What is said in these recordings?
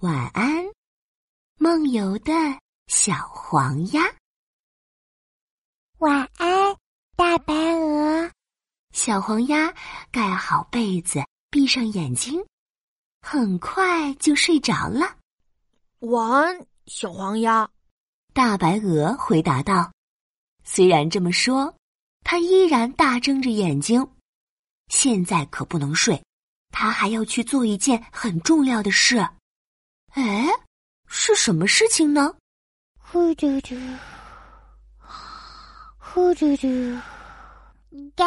晚安，梦游的小黄鸭。晚安，大白鹅。小黄鸭盖好被子，闭上眼睛，很快就睡着了。晚安，小黄鸭。大白鹅回答道。虽然这么说，它依然大睁着眼睛。现在可不能睡，它还要去做一件很重要的事。哎，是什么事情呢？呼嘟嘟，呼嘟嘟，嘎！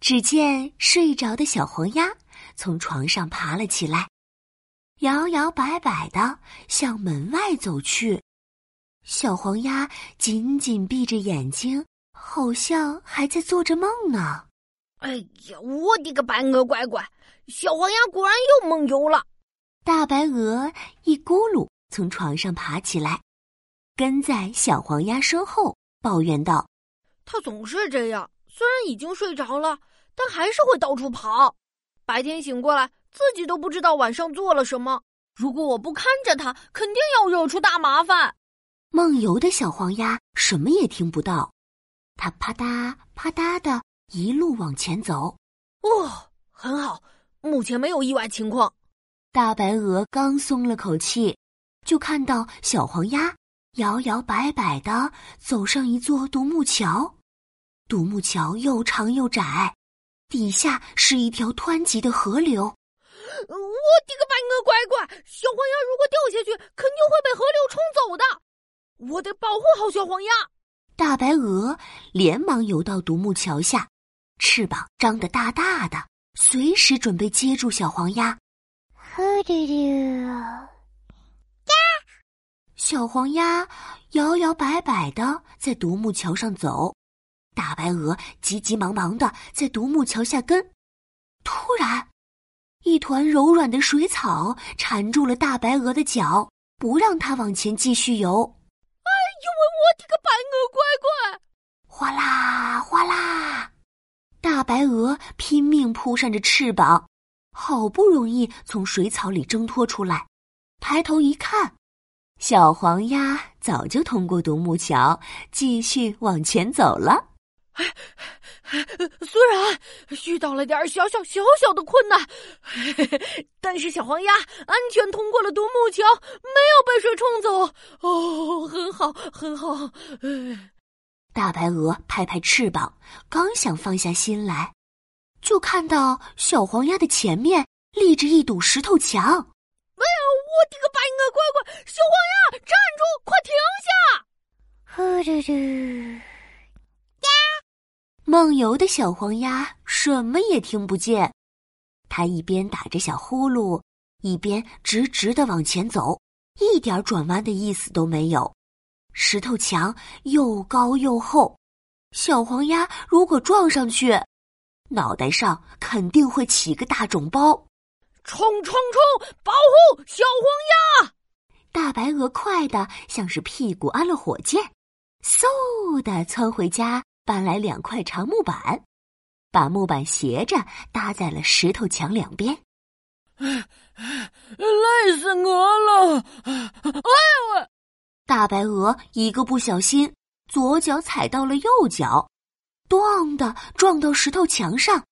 只见睡着的小黄鸭从床上爬了起来，摇摇摆摆的向门外走去。小黄鸭紧紧闭着眼睛，好像还在做着梦呢。哎呀，我的个白鹅乖乖！小黄鸭果然又梦游了。大白鹅一咕噜从床上爬起来，跟在小黄鸭身后，抱怨道：“它总是这样，虽然已经睡着了，但还是会到处跑。白天醒过来，自己都不知道晚上做了什么。如果我不看着它，肯定要惹出大麻烦。”梦游的小黄鸭什么也听不到，它啪嗒啪嗒的一路往前走。哦，很好，目前没有意外情况。大白鹅刚松了口气，就看到小黄鸭摇摇摆摆的走上一座独木桥。独木桥又长又窄，底下是一条湍急的河流。我的个白鹅乖乖！小黄鸭如果掉下去，肯定会被河流冲走的。我得保护好小黄鸭。大白鹅连忙游到独木桥下，翅膀张得大大的，随时准备接住小黄鸭。呼嘟嘟，呀！小黄鸭摇摇摆摆的在独木桥上走，大白鹅急急忙忙的在独木桥下跟。突然，一团柔软的水草缠住了大白鹅的脚，不让它往前继续游。哎呦喂，我的个白鹅乖乖！哗啦哗啦，大白鹅拼命扑扇着翅膀。好不容易从水草里挣脱出来，抬头一看，小黄鸭早就通过独木桥，继续往前走了。哎，虽然遇到了点小小小小的困难，但是小黄鸭安全通过了独木桥，没有被水冲走。哦，很好，很好。大白鹅拍拍翅膀，刚想放下心来。就看到小黄鸭的前面立着一堵石头墙。哎呀，我的个白鹅乖乖！小黄鸭，站住！快停下！呼嘟嘟，呀！梦游的小黄鸭什么也听不见，它一边打着小呼噜，一边直直的往前走，一点转弯的意思都没有。石头墙又高又厚，小黄鸭如果撞上去。脑袋上肯定会起个大肿包，冲冲冲！保护小黄鸭！大白鹅快的像是屁股安了火箭，嗖的窜回家，搬来两块长木板，把木板斜着搭在了石头墙两边。累死鹅了！哎呦喂！大白鹅一个不小心，左脚踩到了右脚。咣的撞到石头墙上，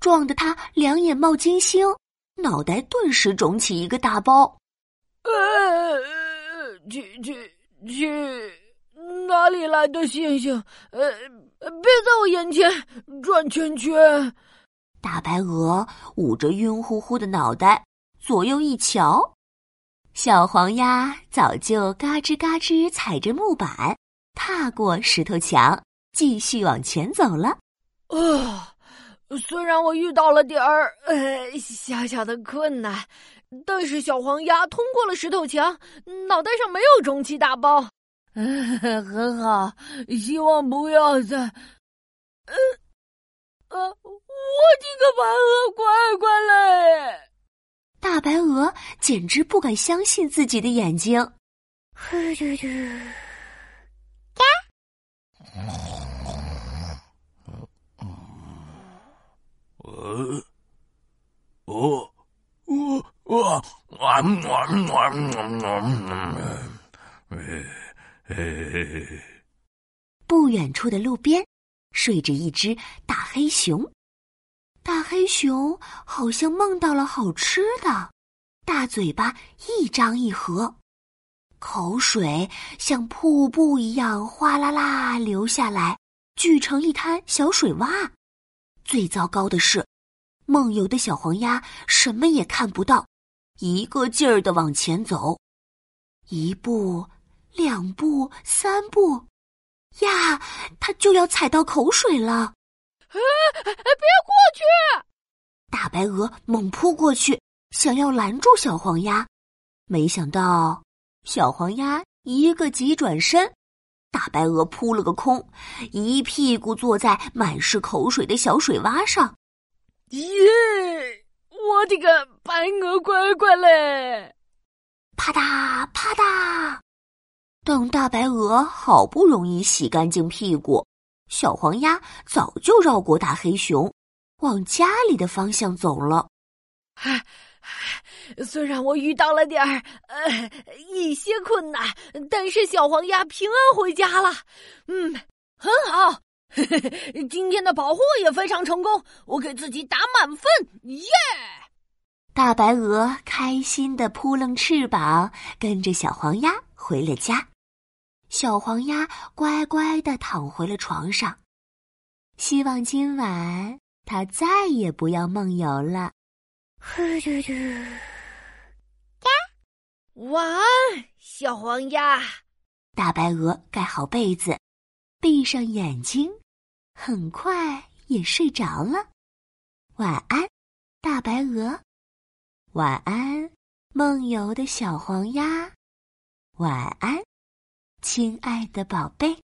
撞得他两眼冒金星，脑袋顿时肿起一个大包。呃，去去去，哪里来的星星？呃，别在我眼前转圈圈！大白鹅捂着晕乎乎的脑袋，左右一瞧，小黄鸭早就嘎吱嘎吱踩着木板，踏过石头墙。继续往前走了。啊，虽然我遇到了点儿呃小小的困难，但是小黄鸭通过了石头墙，脑袋上没有肿起大包。嗯，很好，希望不要再……呃呃，我的个白鹅乖乖嘞！大白鹅简直不敢相信自己的眼睛。呃，哦，我我我我我，不远处的路边，睡着一只大黑熊。大黑熊好像梦到了好吃的，大嘴巴一张一合，口水像瀑布一样哗啦啦流下来，聚成一滩小水洼。最糟糕的是，梦游的小黄鸭什么也看不到，一个劲儿的往前走，一步，两步，三步，呀，它就要踩到口水了！哎，别过去！大白鹅猛扑过去，想要拦住小黄鸭，没想到小黄鸭一个急转身。大白鹅扑了个空，一屁股坐在满是口水的小水洼上。耶！我的个白鹅乖乖嘞！啪嗒啪嗒，等大白鹅好不容易洗干净屁股，小黄鸭早就绕过大黑熊，往家里的方向走了。唉。虽然我遇到了点儿呃一些困难，但是小黄鸭平安回家了。嗯，很好，今天的保护也非常成功，我给自己打满分，耶！大白鹅开心的扑棱翅膀，跟着小黄鸭回了家。小黄鸭乖乖的躺回了床上，希望今晚它再也不要梦游了。呼噜噜，呀，晚安，小黄鸭。大白鹅盖好被子，闭上眼睛，很快也睡着了。晚安，大白鹅。晚安，梦游的小黄鸭。晚安，亲爱的宝贝。